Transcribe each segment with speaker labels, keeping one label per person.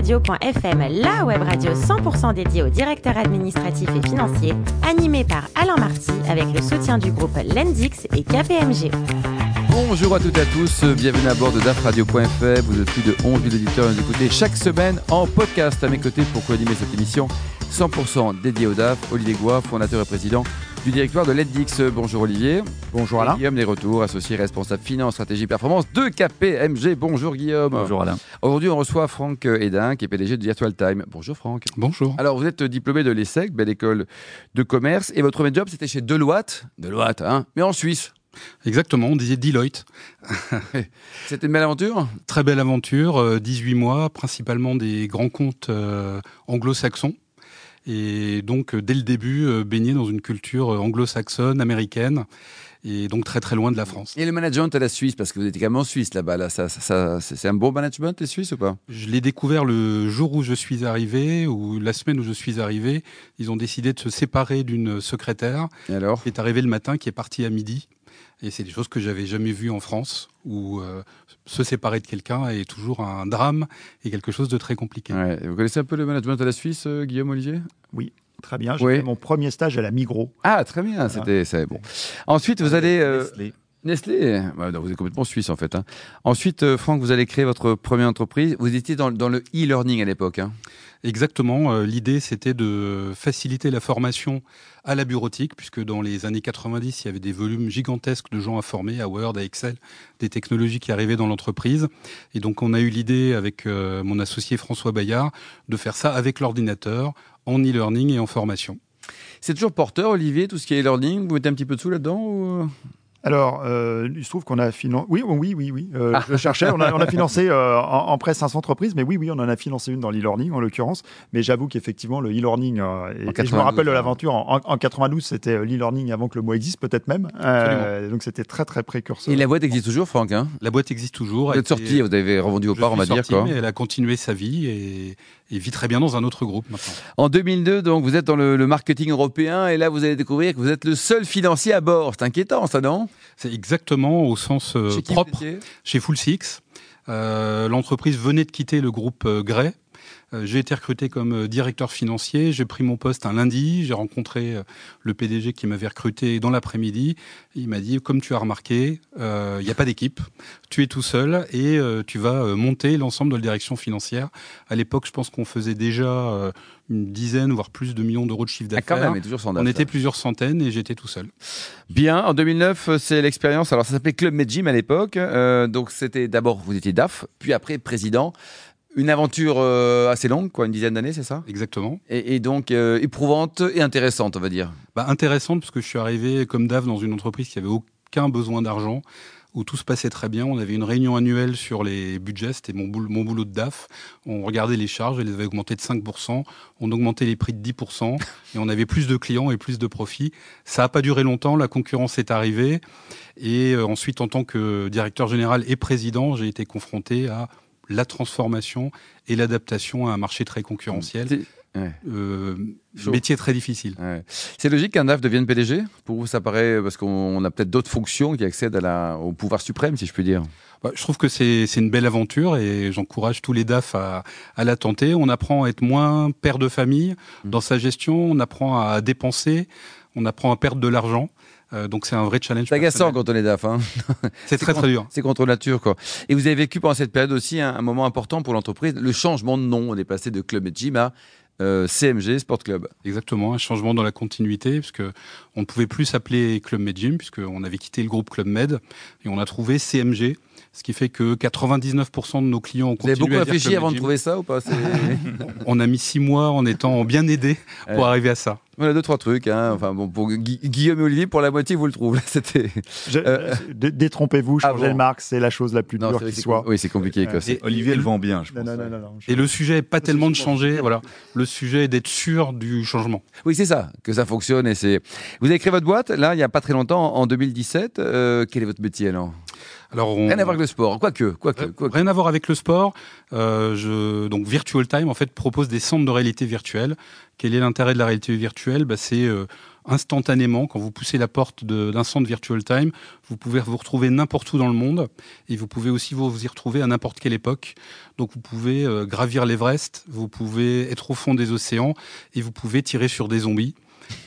Speaker 1: la web radio 100% dédiée aux directeurs administratifs et financiers, animée par Alain Marty avec le soutien du groupe Lendix et KPMG.
Speaker 2: Bonjour à toutes et à tous, bienvenue à bord de dafradio.fm. Vous êtes plus de 11 000 auditeurs à nous écouter chaque semaine en podcast à mes côtés pour co-animer cette émission 100% dédiée au DAF. Olivier Goua, fondateur et président du directoire de l'EDIX. Bonjour Olivier.
Speaker 3: Bonjour Alain.
Speaker 2: Et Guillaume Desretours, associé responsable finance, stratégie, performance de KPMG. Bonjour Guillaume.
Speaker 3: Bonjour Alain.
Speaker 2: Aujourd'hui, on reçoit Franck Edin, qui est PDG de Virtual Time. Bonjour Franck.
Speaker 4: Bonjour.
Speaker 2: Alors, vous êtes diplômé de l'ESSEC, belle école de commerce, et votre premier job, c'était chez Deloitte. Deloitte, hein, mais en Suisse.
Speaker 4: Exactement, on disait Deloitte.
Speaker 2: C'était une belle aventure?
Speaker 4: Très belle aventure, 18 mois, principalement des grands comptes euh, anglo-saxons. Et donc, dès le début, euh, baigné dans une culture euh, anglo-saxonne, américaine, et donc très très loin de la France.
Speaker 2: Et le management à la Suisse, parce que vous étiez quand même en Suisse là-bas, là, ça, ça, ça, c'est un bon management les Suisses ou pas?
Speaker 4: Je l'ai découvert le jour où je suis arrivé, ou la semaine où je suis arrivé. Ils ont décidé de se séparer d'une secrétaire
Speaker 2: Et alors?
Speaker 4: Qui est arrivée le matin, qui est partie à midi. Et c'est des choses que j'avais jamais vues en France, où euh, se séparer de quelqu'un est toujours un drame et quelque chose de très compliqué.
Speaker 2: Ouais. Vous connaissez un peu le management à la Suisse, euh, Guillaume Olivier?
Speaker 3: Oui, très bien. J'ai
Speaker 2: Oui.
Speaker 3: fait mon premier stage à la Migros.
Speaker 2: Ah, très bien, c'était c'est bon. Ensuite, vous allez... euh,
Speaker 3: Nestlé.
Speaker 2: Non, vous êtes complètement suisse en fait. hein. Ensuite, euh, Franck, vous allez créer votre première entreprise. Vous étiez dans, dans le e-learning à l'époque. hein.
Speaker 4: Exactement. euh, L'idée, c'était de faciliter la formation à la bureautique, puisque dans les années 90, il y avait des volumes gigantesques de gens à former, à Word, à Excel, des technologies qui arrivaient dans l'entreprise. Et donc, on a eu l'idée, avec euh, mon associé François Bayard, de faire ça avec l'ordinateur, en e-learning et en formation.
Speaker 2: C'est toujours porteur, Olivier, tout ce qui est e-learning? Vous mettez un petit peu de sous là-dedans ou...
Speaker 3: Alors, euh, il se trouve qu'on a financé. Oui, oui, oui, oui. euh,
Speaker 2: Ah.
Speaker 3: Je cherchais. On a, on a financé euh, en, en prêt 500 entreprises, mais oui, oui, on en a financé une dans l'e-learning en l'occurrence. Mais j'avoue qu'effectivement, le e-learning, euh, et- je
Speaker 2: 92,
Speaker 3: me rappelle de l'aventure en, en- en 92, c'était euh, l'e-learning avant que le mot existe, peut-être même. Euh, donc c'était très, très précurseur.
Speaker 2: Et la boîte existe toujours, Franck hein?
Speaker 4: La boîte existe toujours.
Speaker 2: Vous êtes sorti, vous avez revendu vos
Speaker 4: je
Speaker 2: parts, on va dire.
Speaker 4: sorti,
Speaker 2: Quoi.
Speaker 4: mais elle a continué sa vie et, et vit très bien dans un autre groupe maintenant.
Speaker 2: En 2002, donc, vous êtes dans le, le marketing européen et là, vous allez découvrir que vous êtes le seul financier à bord. C'est inquiétant, ça, non?
Speaker 4: C'est exactement au sens euh,
Speaker 2: Chez
Speaker 4: propre. chez Full Six. Euh, L'entreprise venait de quitter le groupe euh, Gray. Euh, j'ai été recruté comme euh, directeur financier. J'ai pris mon poste un lundi. J'ai rencontré euh, le PDG qui m'avait recruté dans l'après-midi. Il m'a dit, comme tu as remarqué, euh, il n'y a pas d'équipe. Tu es tout seul et euh, tu vas euh, monter l'ensemble de la direction financière. À l'époque, je pense qu'on faisait déjà euh, une dizaine, voire plus de millions d'euros de chiffre
Speaker 2: Ah, quand
Speaker 4: d'affaires.
Speaker 2: même, mais toujours sans
Speaker 4: On était
Speaker 2: là.
Speaker 4: plusieurs centaines et j'étais tout seul.
Speaker 2: Bien, en 2009, euh, c'est l'expérience. Alors, ça s'appelait Club Medgym à l'époque. Euh, donc, c'était d'abord, vous étiez DAF, puis après président. Une aventure euh, assez longue, quoi, une dizaine d'années, c'est ça?
Speaker 4: Exactement.
Speaker 2: et, et donc, euh, éprouvante et intéressante, on va dire.
Speaker 4: Bah, intéressante parce que je suis arrivé comme DAF dans une entreprise qui avait aucun besoin d'argent, où tout se passait très bien. On avait une réunion annuelle sur les budgets, c'était mon, boulot- mon boulot de DAF. On regardait les charges, elles les avait augmentées de 5%, on augmentait les prix de 10%, et on avait plus de clients et plus de profits. Ça n'a pas duré longtemps, la concurrence est arrivée, et euh, ensuite en tant que directeur général et président, j'ai été confronté à la transformation et l'adaptation à un marché très concurrentiel.
Speaker 2: Ouais.
Speaker 4: Euh, métier très difficile.
Speaker 2: Ouais. C'est logique qu'un DAF devienne PDG Pour vous, ça paraît, parce qu'on on a peut-être d'autres fonctions qui accèdent à la, au pouvoir suprême, si je puis dire.
Speaker 4: Bah, je trouve que c'est une belle aventure et j'encourage tous les DAF à, à la tenter. On apprend à être moins père de famille
Speaker 2: Mmh.
Speaker 4: dans sa gestion, on apprend à dépenser, on apprend à perdre de l'argent. Euh, donc c'est un vrai challenge.
Speaker 2: C'est agaçant quand on est DAF. Hein.
Speaker 4: C'est très très dur.
Speaker 2: C'est contre nature, quoi. Et vous avez vécu pendant cette période aussi un, un moment important pour l'entreprise, le changement de nom. On est passé de Club Gym à euh, CMG Sport Club.
Speaker 4: Exactement, un changement dans la continuité, puisque on ne pouvait plus s'appeler Club Med Gym, puisqu'on avait quitté le groupe Club Med, et on a trouvé CMG, ce qui fait que 99% de nos clients ont
Speaker 2: Vous avez
Speaker 4: continué
Speaker 2: beaucoup
Speaker 4: à dire
Speaker 2: réfléchi avant de trouver ça ou pas
Speaker 4: On a mis six mois en étant bien aidés pour
Speaker 2: Ouais.
Speaker 4: arriver à ça.
Speaker 2: Voilà deux trois trucs. Hein. Enfin bon, pour Gui- Guillaume et Olivier, pour la moitié, vous le trouvez. C'était. Euh,
Speaker 3: dé- Détrompez-vous,
Speaker 2: ah
Speaker 3: changer
Speaker 2: bon.
Speaker 3: le marque, c'est la chose la plus
Speaker 2: Non,
Speaker 3: dure qui soit.
Speaker 2: Oui, c'est compliqué. Quoi.
Speaker 3: Euh,
Speaker 2: C'est-
Speaker 5: Olivier le vend bien, je pense.
Speaker 3: Non, non, non, non, non, je-
Speaker 4: Et le sujet n'est pas tellement de changer, voilà. Le sujet est d'être sûr du changement.
Speaker 2: Oui, c'est ça, que ça fonctionne. Et c'est. Vous avez créé votre boîte là, il n'y a pas très longtemps, en 2017. Euh, quel est votre métier alors?
Speaker 4: Alors, on-
Speaker 2: Rien à voir avec le sport, quoique, quoique,
Speaker 4: Rien-
Speaker 2: quoique.
Speaker 4: Rien à voir avec le sport. Euh, je, donc Virtual Time en fait propose des centres de réalité virtuelle. Quel est l'intérêt de la réalité virtuelle? Bah, C'est euh, instantanément, quand vous poussez la porte d'un centre Virtual Time, vous pouvez vous retrouver n'importe où dans le monde et vous pouvez aussi vous y retrouver à n'importe quelle époque. Donc vous pouvez euh, gravir l'Everest, vous pouvez être au fond des océans et vous pouvez tirer sur des zombies.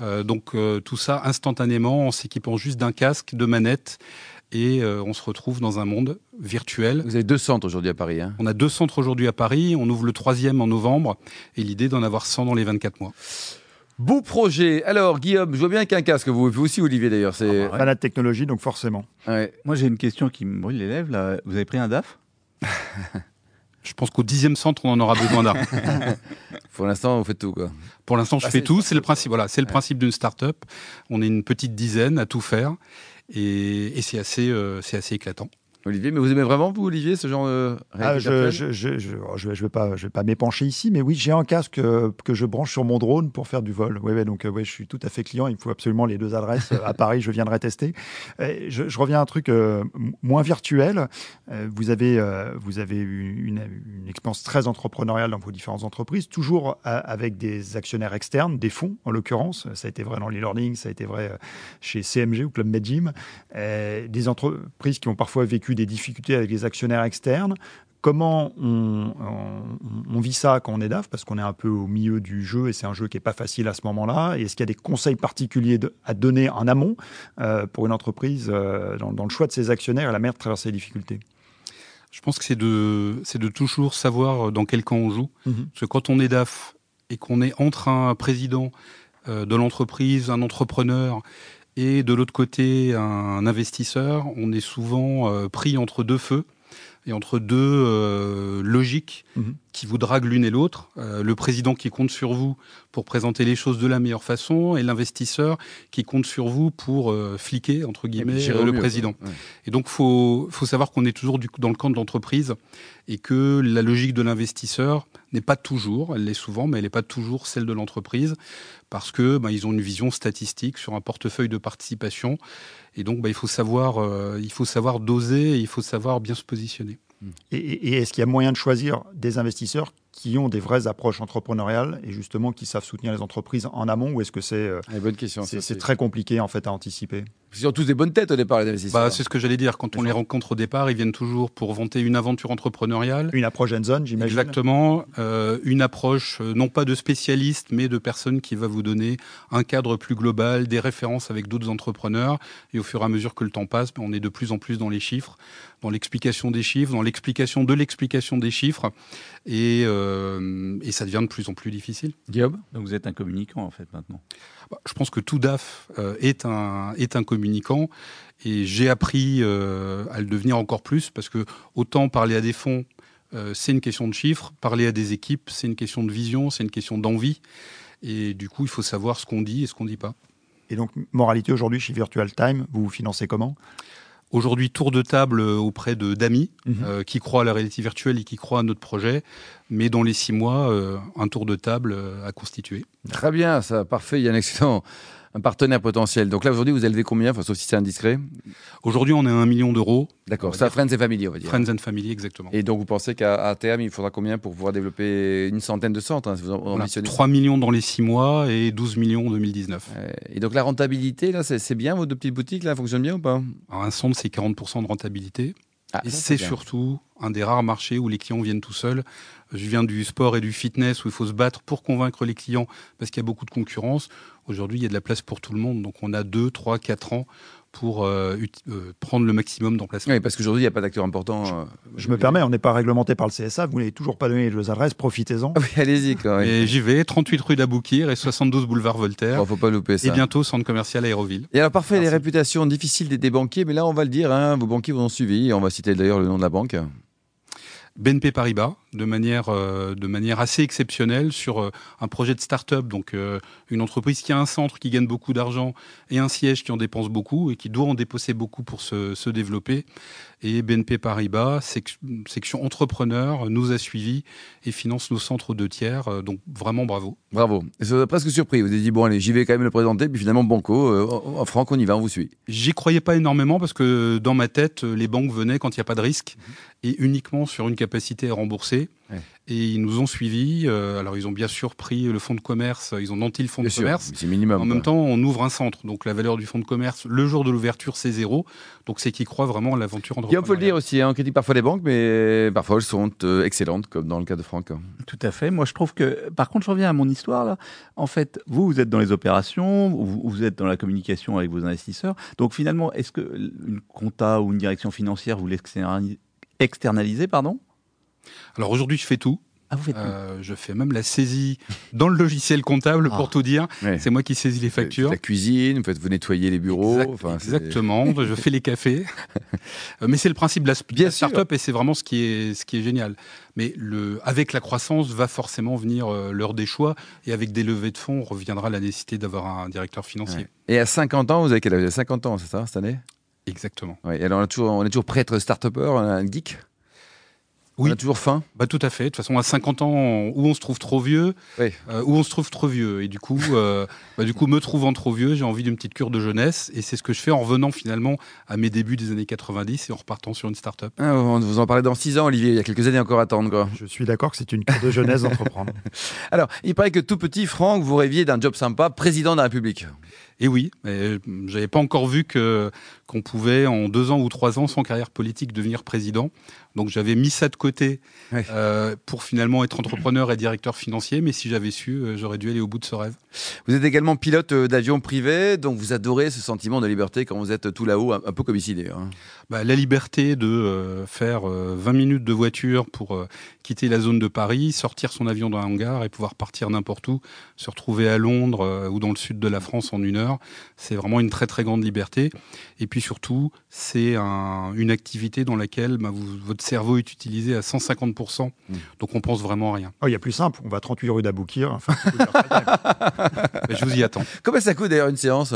Speaker 4: Euh, donc euh, tout ça instantanément en s'équipant juste d'un casque, de manettes et on se retrouve dans un monde virtuel.
Speaker 2: Vous avez deux centres aujourd'hui à Paris. Hein
Speaker 4: on a deux centres aujourd'hui à Paris, on ouvre le troisième en novembre et l'idée d'en avoir 100 dans les 24 mois.
Speaker 2: Beau projet. Alors, Guillaume, je vois bien qu'un casque. Vous, vous aussi, Olivier, d'ailleurs. C'est
Speaker 3: ah bah, technologie, donc forcément.
Speaker 5: Moi, j'ai une question qui me brûle les lèvres. Là. Vous avez pris un DAF?
Speaker 4: Je pense qu'au dixième centre, on en aura besoin d'un.
Speaker 2: Pour l'instant, vous faites tout, quoi.
Speaker 4: Pour l'instant, je bah, fais tout. C'est le principe. Voilà, c'est le principe d'une start-up. On est une petite dizaine à tout faire, et, c'est assez, euh, c'est assez éclatant.
Speaker 2: Olivier, mais vous aimez vraiment, vous, Olivier, ce genre de
Speaker 3: ah, je, ne je, vais pas, je vais pas m'épancher ici, mais oui, j'ai un casque euh, que je branche sur mon drone pour faire du vol. Oui, donc euh, ouais, je suis tout à fait client. Il me faut absolument les deux adresses à Paris. Je viendrai tester. Je, reviens à un truc euh, moins virtuel. Vous avez, vous avez une, une, expérience très entrepreneuriale dans vos différentes entreprises, toujours avec des actionnaires externes, des fonds en l'occurrence. Ça a été vrai dans l'e-learning, ça a été vrai chez CMG ou Club Medgym. Des entreprises qui ont parfois vécu des difficultés avec les actionnaires externes. Comment on, vit ça quand on est DAF? Parce qu'on est un peu au milieu du jeu et c'est un jeu qui n'est pas facile à ce moment-là. est-ce qu'il y a des conseils particuliers à donner en amont euh, pour une entreprise euh, dans, le choix de ses actionnaires et la manière de traverser les difficultés?
Speaker 4: Je pense que c'est de, de toujours savoir dans quel camp on joue. Mhm. Parce que quand on est DAF et qu'on est entre un président euh, de l'entreprise, un entrepreneur et de l'autre côté un investisseur, on est souvent euh, pris entre deux feux et entre deux euh, logiques mhm. qui vous draguent l'une et l'autre. Euh, le président qui compte sur vous pour présenter les choses de la meilleure façon et l'investisseur qui compte sur vous pour fliquer, entre guillemets, le président. Et donc, il faut, faut savoir qu'on est toujours du, dans le camp de l'entreprise et que la logique de l'investisseur n'est pas toujours, elle l'est souvent, mais elle n'est pas toujours celle de l'entreprise parce que bah, ils ont une vision statistique sur un portefeuille de participation et donc bah, il faut savoir euh, il faut savoir doser et il faut savoir bien se positionner.
Speaker 3: Et, est-ce qu'il y a moyen de choisir des investisseurs qui ont des vraies approches entrepreneuriales et justement qui savent soutenir les entreprises en amont ou est-ce que c'est euh,
Speaker 2: bonne question
Speaker 3: c'est très compliqué en fait à anticiper?
Speaker 2: Ils ont tous des bonnes têtes au départ les investisseurs.
Speaker 4: Bah, c'est ce que j'allais dire. Quand on les rencontre au départ, ils viennent toujours pour vanter une aventure entrepreneuriale,
Speaker 3: une approche en zone, j'imagine.
Speaker 4: Exactement, euh, une approche euh, non pas de spécialiste mais de personne qui va vous donner un cadre plus global, des références avec d'autres entrepreneurs. Et au fur et à mesure que le temps passe, on est de plus en plus dans les chiffres, dans l'explication des chiffres, dans l'explication de l'explication des chiffres. Et euh, et ça devient de plus en plus difficile.
Speaker 5: Guillaume Donc vous êtes un communicant en fait maintenant
Speaker 4: bah, Je pense que tout DAF euh, est, un, est un communicant et j'ai appris euh, à le devenir encore plus parce que autant parler à des fonds, c'est une question de chiffres, parler à des équipes, c'est une question de vision, c'est une question d'envie. Et du coup, il faut savoir ce qu'on dit et ce qu'on ne dit pas.
Speaker 3: Et donc, moralité aujourd'hui chez Virtual Time, vous vous financez comment?
Speaker 4: Aujourd'hui, tour de table auprès de d'amis mhm. euh, qui croient à la réalité virtuelle et qui croient à notre projet, mais dans les six mois, euh, un tour de table euh, à constituer.
Speaker 2: Très bien, ça, parfait. Il y a un excellent un partenaire potentiel. Donc là, aujourd'hui, vous élevez combien, enfin, sauf si c'est indiscret?
Speaker 4: Aujourd'hui, on est à un million d'euros.
Speaker 2: D'accord, ça, Friends and Family, on va dire.
Speaker 4: Friends and Family, exactement.
Speaker 2: Et donc, vous pensez qu'à terme, il faudra combien pour pouvoir développer une centaine de centres hein, vous
Speaker 4: voilà, 3 millions dans les 6 mois et 12 millions en 2019.
Speaker 2: Et donc, la rentabilité, là, c'est bien, vos deux petites boutiques, là, fonctionnent bien ou pas?
Speaker 4: Un centre, c'est 40% de rentabilité. Ah, et c'est surtout un des rares marchés où les clients viennent tout seuls. Je viens du sport et du fitness où il faut se battre pour convaincre les clients parce qu'il y a beaucoup de concurrence. Aujourd'hui, il y a de la place pour tout le monde. Donc on a 2, 3, 4 ans pour euh, euh, prendre le maximum d'emplacements.
Speaker 2: Oui, parce qu'aujourd'hui, il n'y a pas d'acteur important.
Speaker 3: Je, euh, je me permets, on n'est pas réglementé par le CSA, vous n'avez toujours pas donné les adresses, profitez-en.
Speaker 2: Oui, allez-y.
Speaker 4: Et j'y vais, 38 rue d'Aboukir et 72 boulevard Voltaire.
Speaker 2: ne faut pas louper ça.
Speaker 4: Et bientôt, centre commercial Aéroville.
Speaker 2: Et alors, parfait, les réputations difficiles des, banquiers, mais là, on va le dire, hein, vos banquiers vous ont suivi, on va citer d'ailleurs le nom de la banque.
Speaker 4: BNP Paribas de manière, euh, de manière assez exceptionnelle sur euh, un projet de start-up, donc euh, une entreprise qui a un centre qui gagne beaucoup d'argent et un siège qui en dépense beaucoup et qui doit en dépenser beaucoup pour se, se développer. Et BNP Paribas, section entrepreneur, nous a suivis et finance nos centres de tiers. donc vraiment bravo.
Speaker 2: Bravo. C'est presque surpris. Vous avez dit, bon allez, j'y vais quand même le présenter, puis finalement Banco, en Franck, on y va, on vous suit.
Speaker 4: J'y croyais pas énormément parce que dans ma tête, les banques venaient quand il n'y a pas de risque. Et uniquement sur une capacité à rembourser.
Speaker 2: Ouais.
Speaker 4: Et ils nous ont suivis. euh, alors, ils ont bien sûr pris le fonds de commerce, ils ont nanti le fonds
Speaker 2: Bien
Speaker 4: de
Speaker 2: sûr,
Speaker 4: commerce.
Speaker 2: c'est minimum.
Speaker 4: En même temps, on ouvre un centre. Donc, la valeur du fonds de commerce, le jour de l'ouverture, c'est zéro. Donc, c'est qu'ils croient vraiment à l'aventure
Speaker 2: Guillaume, faut le dire
Speaker 4: entrepreneuriale.
Speaker 2: aussi, hein, on critique parfois les banques, mais parfois elles sont euh, excellentes, comme dans le cas de Franck.
Speaker 5: Tout à fait. Moi, je trouve que, par contre, je reviens à mon histoire là. En fait, vous, vous êtes dans les opérations, vous, vous êtes dans la communication avec vos investisseurs. Donc, finalement, est-ce que une compta ou une direction financière, vous l'externalisez, externalisez, pardon?
Speaker 4: Alors, aujourd'hui, je fais tout.
Speaker 5: Ah, vous faites tout.
Speaker 4: Euh, je fais même la saisie dans le logiciel comptable,
Speaker 5: Ah.
Speaker 4: pour tout dire.
Speaker 2: Ouais.
Speaker 4: C'est moi qui saisis les factures.
Speaker 2: La cuisine, vous, faites, vous nettoyez les bureaux.
Speaker 4: Exact-
Speaker 2: enfin, c'est-
Speaker 4: exactement, je fais les cafés. Euh, Mais c'est le principe de la,
Speaker 2: Bien
Speaker 4: start-up et c'est vraiment ce qui est, ce qui est génial. Mais le, avec la croissance va forcément venir euh, l'heure des choix et avec des levées de fonds reviendra la nécessité d'avoir un directeur financier.
Speaker 2: Ouais. Et à 50 ans, vous avez quel âge? Vous avez 50 ans, c'est ça, cette année?
Speaker 4: Exactement.
Speaker 2: Ouais. Et alors, on, a toujours, on est toujours prêt à être start-upper, un geek
Speaker 4: Oui.
Speaker 2: On a toujours faim?
Speaker 4: Bah, tout à fait. De toute façon, à 50 ans, où on se trouve trop vieux,
Speaker 2: Oui.
Speaker 4: euh, où on se trouve trop vieux. Et du coup, euh, bah, du coup, me trouvant trop vieux, j'ai envie d'une petite cure de jeunesse. Et c'est ce que je fais en revenant finalement à mes débuts des années 90 et en repartant sur une start-up.
Speaker 2: Ah, On vous en parlait dans 6 ans, Olivier, il y a quelques années encore à attendre. Quoi.
Speaker 3: Je suis d'accord que c'est une cure de jeunesse d'entreprendre.
Speaker 2: Alors, il paraît que tout petit, Franck, vous rêviez d'un job sympa, président de la République.
Speaker 4: Et oui, mais j'avais pas encore vu que qu'on pouvait en deux ans ou trois ans sans carrière politique devenir président. Donc j'avais mis ça de côté
Speaker 2: Ouais.
Speaker 4: euh, pour finalement être entrepreneur et directeur financier. Mais si j'avais su, euh, j'aurais dû aller au bout de ce rêve.
Speaker 2: Vous êtes également pilote euh, d'avion privé, donc vous adorez ce sentiment de liberté quand vous êtes tout là-haut, un, peu comme ici d'ailleurs. hein.
Speaker 4: Bah, la liberté de euh, faire euh, 20 minutes de voiture pour euh, quitter la zone de Paris, sortir son avion dans un hangar et pouvoir partir n'importe où, se retrouver à Londres euh, ou dans le sud de la France en une heure, c'est vraiment une très très grande liberté. Et puis surtout, c'est un- une activité dans laquelle bah, vous- votre cerveau est utilisé à 150%,
Speaker 2: Mm.
Speaker 4: donc on pense vraiment à rien.
Speaker 3: Oh, Il y a plus simple, on va 38 rue d'Aboukir. Enfin,
Speaker 4: je vous y attends.
Speaker 2: Combien ça coûte d'ailleurs une séance?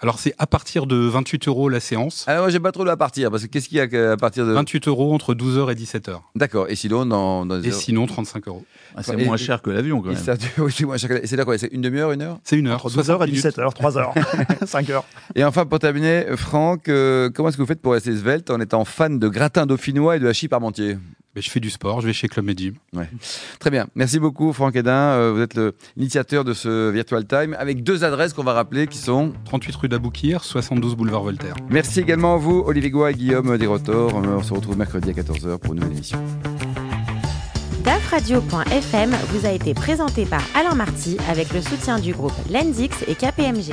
Speaker 4: Alors c'est à partir de 28 euros la séance.
Speaker 2: Alors moi j'ai pas trop de à partir, parce que qu'est-ce qu'il y a à partir de...
Speaker 4: 28 euros entre 12h et 17h.
Speaker 2: D'accord, et sinon dans...
Speaker 4: Et
Speaker 2: heures-
Speaker 4: sinon 35 euros.
Speaker 5: Ah, c'est moins cher que l'avion, quand même.
Speaker 2: c'est moins cher C'est là quoi C'est une demi-heure, une heure
Speaker 4: C'est une heure.
Speaker 3: Entre 12h
Speaker 4: 60
Speaker 3: et
Speaker 4: minutes.
Speaker 3: 17h, 3h, 5h.
Speaker 2: Et enfin, pour terminer, Franck, euh, comment est-ce que vous faites pour rester svelte en étant fan de gratin dauphinois et de hachis parmentier
Speaker 4: je fais du sport, je vais chez Club Med Gym.
Speaker 2: Très bien. Merci beaucoup, Franck Hédin. Euh, vous êtes l'initiateur de ce Virtual Time avec deux adresses qu'on va rappeler qui sont.
Speaker 4: 38 rue d'Aboukir, 72 boulevard Voltaire.
Speaker 2: Merci également à vous, Olivier Goua et Guillaume Desrotors. Euh, On se retrouve mercredi à 14h pour une nouvelle émission.
Speaker 1: DAFradio.fm vous a été présenté par Alain Marty avec le soutien du groupe Lendix et KPMG.